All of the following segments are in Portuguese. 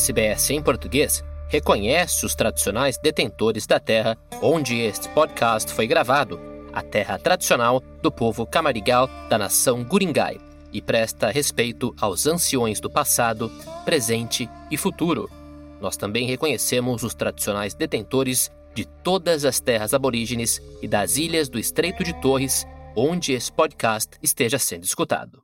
SBS em português reconhece os tradicionais detentores da terra onde este podcast foi gravado, a terra tradicional do povo camarigal da nação Guringai, e presta respeito aos anciões do passado, presente e futuro. Nós também reconhecemos os tradicionais detentores de todas as terras aborígenes e das ilhas do Estreito de Torres, onde esse podcast esteja sendo escutado.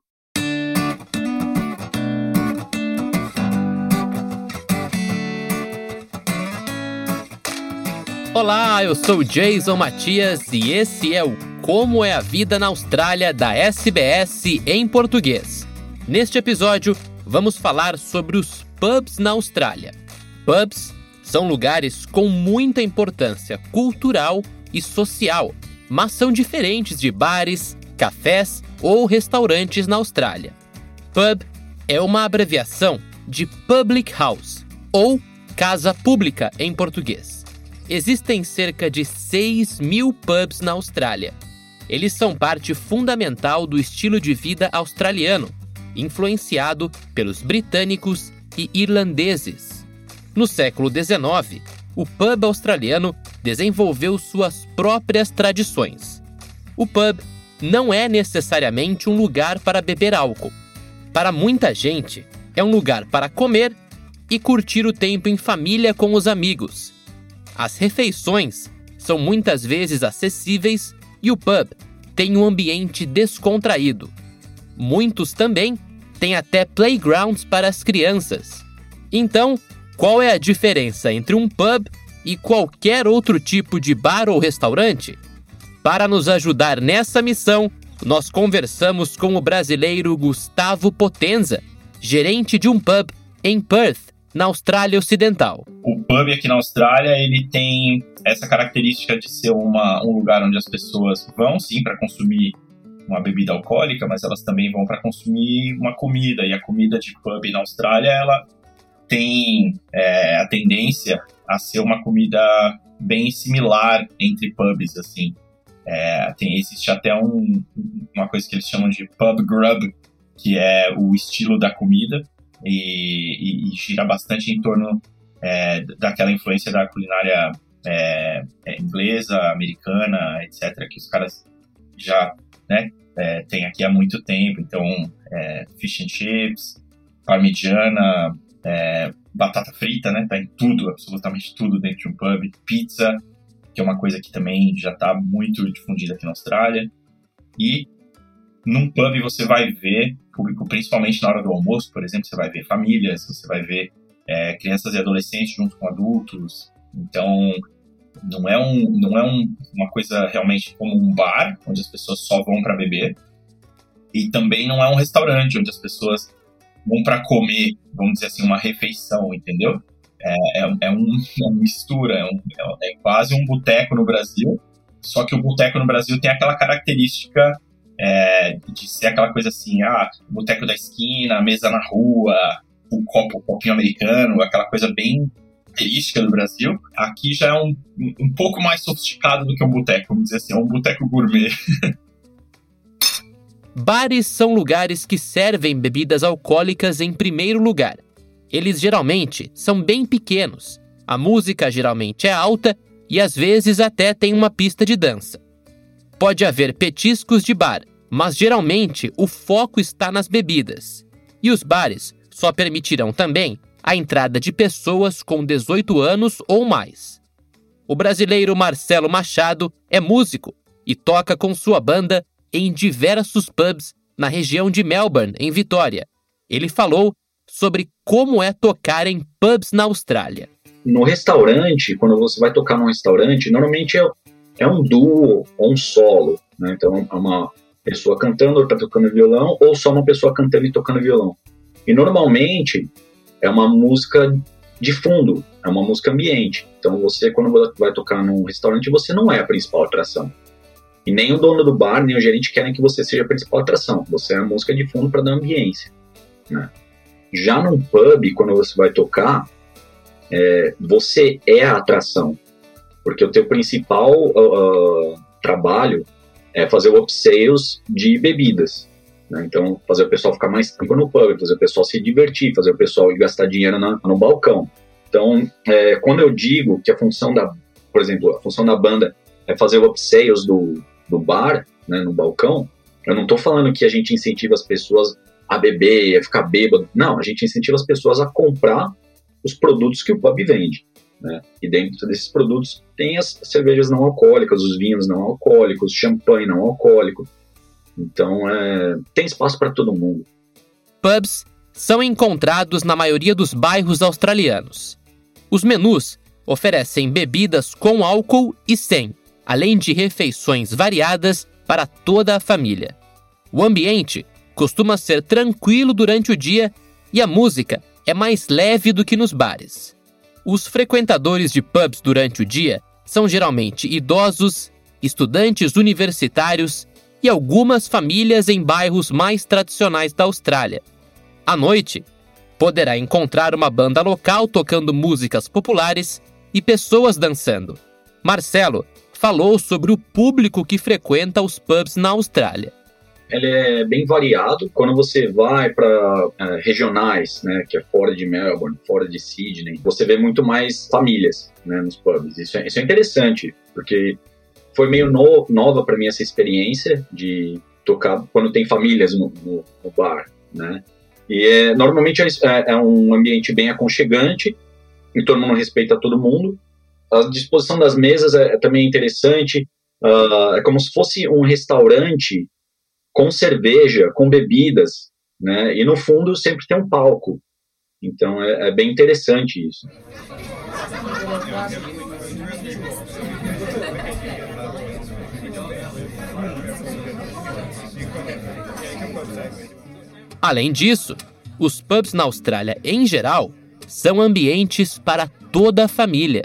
Olá, eu sou Jason Matias e esse é o Como é a Vida na Austrália da SBS em português. Neste episódio, vamos falar sobre os pubs na Austrália. Pubs são lugares com muita importância cultural e social, mas são diferentes de bares, cafés ou restaurantes na Austrália. Pub é uma abreviação de Public House ou Casa Pública em português. Existem cerca de 6 mil pubs na Austrália. Eles são parte fundamental do estilo de vida australiano, influenciado pelos britânicos e irlandeses. No século XIX, o pub australiano desenvolveu suas próprias tradições. O pub não é necessariamente um lugar para beber álcool. Para muita gente, é um lugar para comer e curtir o tempo em família com os amigos as refeições são muitas vezes acessíveis e o pub tem um ambiente descontraído. Muitos também têm até playgrounds para as crianças. Então, qual é a diferença entre um pub e qualquer outro tipo de bar ou restaurante? Para nos ajudar nessa missão, nós conversamos com o brasileiro Gustavo Potenza, gerente de um pub em Perth, na Austrália Ocidental. O pub aqui na Austrália, ele tem essa característica de ser uma, um lugar onde as pessoas vão sim para consumir uma bebida alcoólica, mas elas também vão para consumir uma comida. E a comida de pub na Austrália, ela tem é, a tendência a ser uma comida bem similar entre pubs, assim. É, tem, existe até um, uma coisa que eles chamam de pub grub, que é o estilo da comida, e, e, e gira bastante em torno é, daquela influência da culinária é, é, inglesa, americana, etc., que os caras já né, é, têm aqui há muito tempo. Então, é, fish and chips, parmigiana, é, batata frita, né? Tá em tudo, absolutamente tudo dentro de um pub. Pizza, que é uma coisa que também já está muito difundida aqui na Austrália. E num pub você vai ver público, principalmente na hora do almoço, por exemplo, você vai ver famílias, você vai ver é, crianças e adolescentes junto com adultos. Então, não é, um, não é um, uma coisa realmente como um bar, onde as pessoas só vão para beber. E também não é um restaurante, onde as pessoas vão para comer, vamos dizer assim, uma refeição, entendeu? É, é, é, um, uma mistura, é, um, é, é quase um boteco no Brasil, só que o boteco no Brasil tem aquela característica é, de ser aquela coisa assim, ah, boteco da esquina, mesa na rua, o copo, o copinho americano, aquela coisa bem característica do Brasil. Aqui já é um, um pouco mais sofisticado do que um boteco, vamos dizer assim, é um boteco gourmet. Bares são lugares que servem bebidas alcoólicas em primeiro lugar. Eles geralmente são bem pequenos, a música geralmente é alta e às vezes até tem uma pista de dança. Pode haver petiscos de bar, mas geralmente o foco está nas bebidas. E os bares só permitirão também a entrada de pessoas com 18 anos ou mais. O brasileiro Marcelo Machado é músico e toca com sua banda em diversos pubs na região de Melbourne, em Vitória. Ele falou sobre como é tocar em pubs na Austrália. No restaurante, quando você vai tocar num restaurante, normalmente é é um duo ou um solo, né? Então é uma pessoa cantando, outra tocando violão, ou só uma pessoa cantando e tocando violão. E normalmente é uma música de fundo, é uma música ambiente. Então você, quando vai tocar num restaurante, você não é a principal atração. E nem o dono do bar, nem o gerente querem que você seja a principal atração. Você é a música de fundo para dar ambiência. Né? Já num pub, quando você vai tocar, é, você é a atração porque o teu principal uh, trabalho é fazer o upsales de bebidas. Né? Então, fazer o pessoal ficar mais tempo no pub, fazer o pessoal se divertir, fazer o pessoal gastar dinheiro na, no balcão. Então, é, quando eu digo que a função da, por exemplo, a função da banda é fazer o upsales do, do bar, né, no balcão, eu não estou falando que a gente incentiva as pessoas a beber, a ficar bêbado. Não, a gente incentiva as pessoas a comprar os produtos que o pub vende. Né? E dentro desses produtos tem as cervejas não alcoólicas, os vinhos não alcoólicos, champanhe não alcoólico. Então, é, tem espaço para todo mundo. Pubs são encontrados na maioria dos bairros australianos. Os menus oferecem bebidas com álcool e sem, além de refeições variadas para toda a família. O ambiente costuma ser tranquilo durante o dia e a música é mais leve do que nos bares. Os frequentadores de pubs durante o dia são geralmente idosos, estudantes universitários e algumas famílias em bairros mais tradicionais da Austrália. À noite, poderá encontrar uma banda local tocando músicas populares e pessoas dançando. Marcelo falou sobre o público que frequenta os pubs na Austrália ele é bem variado. Quando você vai para é, regionais, né, que é fora de Melbourne, fora de Sydney, você vê muito mais famílias né, nos pubs. Isso é, isso é interessante, porque foi meio no, nova para mim essa experiência de tocar quando tem famílias no, no, no bar, né? E é, normalmente é, é, é, um ambiente bem aconchegante, e todo mundo respeita todo mundo. A disposição das mesas é, é também interessante. Uh, é como se fosse um restaurante com cerveja, com bebidas, né? E no fundo sempre tem um palco. Então é, é bem interessante isso. Além disso, os pubs na Austrália, em geral, são ambientes para toda a família.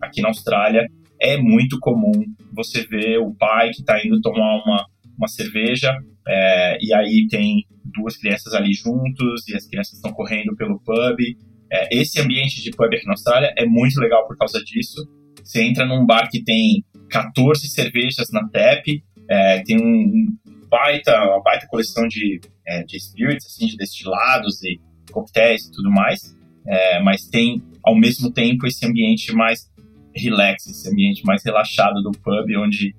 Aqui na Austrália é muito comum você ver o pai que está indo tomar uma uma cerveja, é, e aí tem duas crianças ali juntos, e as crianças estão correndo pelo pub. É, esse ambiente de pub aqui na Austrália é muito legal por causa disso. Você entra num bar que tem 14 cervejas na tap, é, tem um baita, uma baita coleção de, é, de spirits, assim, de destilados e coquetéis e tudo mais, é, mas tem, ao mesmo tempo, esse ambiente mais relax, esse ambiente mais relaxado do pub, onde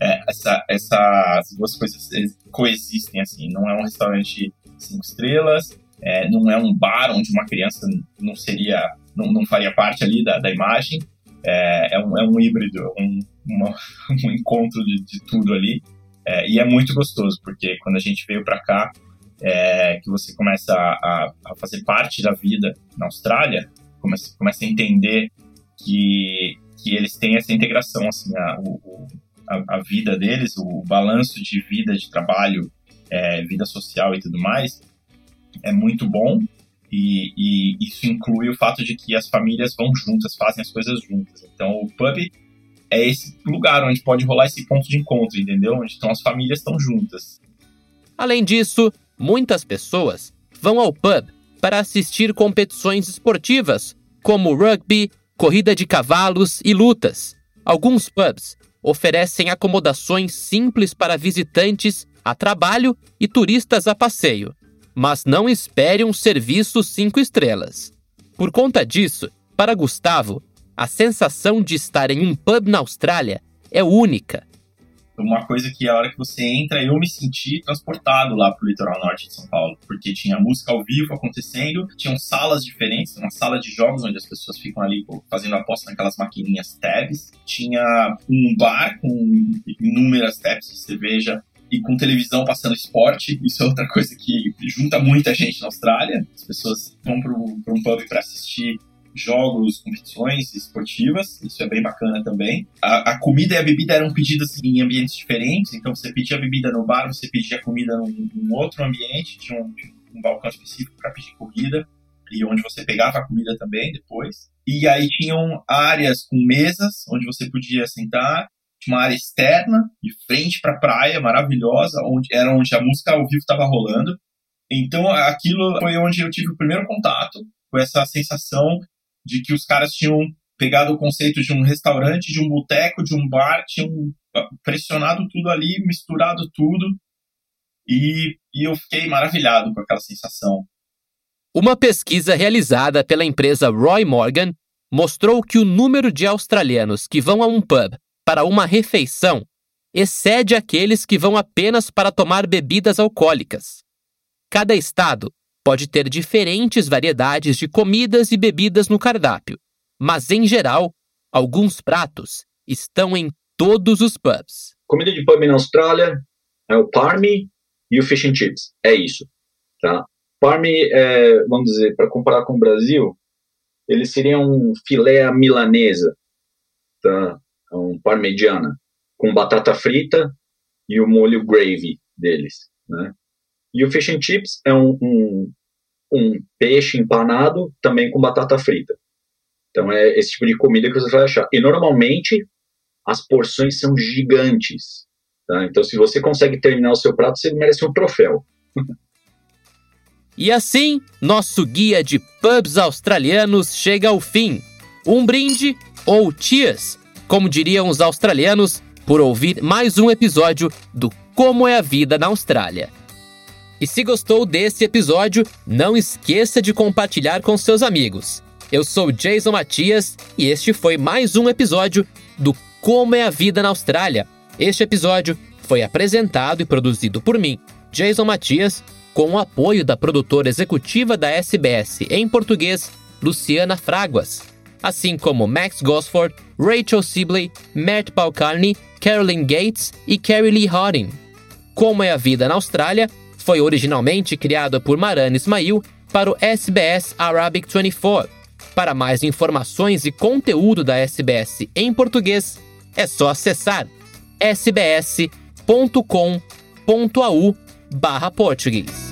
é, essa, essas duas coisas coexistem, assim. Não é um restaurante cinco estrelas, é, não é um bar onde uma criança não seria, não, não faria parte ali da, da imagem. É, é, um, é um híbrido, um, uma, um encontro de, de tudo ali. É, e é muito gostoso, porque quando a gente veio para cá, é, que você começa a, a, fazer parte da vida na Austrália, começa, começa a entender que, que eles têm essa integração, assim, a, o, a, a vida deles, o balanço de vida, de trabalho, é, vida social e tudo mais, é muito bom. E, e, isso inclui o fato de que as famílias vão juntas, fazem as coisas juntas. Então, o pub é esse lugar onde pode rolar esse ponto de encontro, entendeu? Onde então as famílias estão juntas. Além disso, muitas pessoas vão ao pub para assistir competições esportivas, como rugby, corrida de cavalos e lutas. Alguns pubs oferecem acomodações simples para visitantes a trabalho e turistas a passeio, mas não espere um serviço cinco estrelas. Por conta disso, para Gustavo, a sensação de estar em um pub na Austrália é única uma coisa que a hora que você entra, eu me senti transportado lá pro litoral norte de São Paulo, porque tinha música ao vivo acontecendo, tinham salas diferentes, uma sala de jogos onde as pessoas ficam ali fazendo aposta naquelas maquininhas tabs, tinha um bar com inúmeras tabs de cerveja e com televisão passando esporte, isso é outra coisa que junta muita gente na Austrália. As pessoas vão para um pub para assistir jogos, competições esportivas, isso é bem bacana também. A, a, comida e a bebida eram pedidas em ambientes diferentes, então você pedia a bebida no bar, você pedia a comida num, num outro ambiente, tinha um, um balcão específico para pedir comida, e onde você pegava a comida também depois. E aí tinham áreas com mesas, onde você podia sentar, tinha uma área externa, de frente para a praia, maravilhosa, onde era onde a música ao vivo estava rolando. Então aquilo foi onde eu tive o primeiro contato com essa sensação de que os caras tinham pegado o conceito de um restaurante, de um boteco, de um bar, tinham pressionado tudo ali, misturado tudo E, e eu fiquei maravilhado com aquela sensação. Uma pesquisa realizada pela empresa Roy Morgan mostrou que o número de australianos que vão a um pub para uma refeição excede aqueles que vão apenas para tomar bebidas alcoólicas. Cada estado pode ter diferentes variedades de comidas e bebidas no cardápio, mas em geral, alguns pratos estão em todos os pubs. Comida de pub na Austrália é o parme e o fish and chips. É isso, tá? Parme, é, vamos dizer, para comparar com o Brasil, ele seria um filé milanesa, tá? Um parmegiana, com batata frita e o molho gravy deles, né? E o fish and chips é um, um, um peixe empanado também com batata frita. Então é esse tipo de comida que você vai achar. E normalmente as porções são gigantes. Tá? Então se você consegue terminar o seu prato, você merece um troféu. e assim, nosso guia de pubs australianos chega ao fim. Um brinde ou cheers, como diriam os australianos, por ouvir mais um episódio do Como é a Vida na Austrália. E se gostou desse episódio, não esqueça de compartilhar com seus amigos. Eu sou Jason Matias e este foi mais um episódio do Como é a Vida na Austrália. Este episódio foi apresentado e produzido por mim, Jason Matias, com o apoio da produtora executiva da SBS em português, Luciana Fraguas, assim como Max Gosford, Rachel Sibley, Matt Balcarney, Carolyn Gates e Carrie Lee Hodding. Como é a Vida na Austrália foi originalmente criado por Maran Ismail para o SBS Arabic 24. Para mais informações e conteúdo da SBS em português, é só acessar sbs.com.au/português.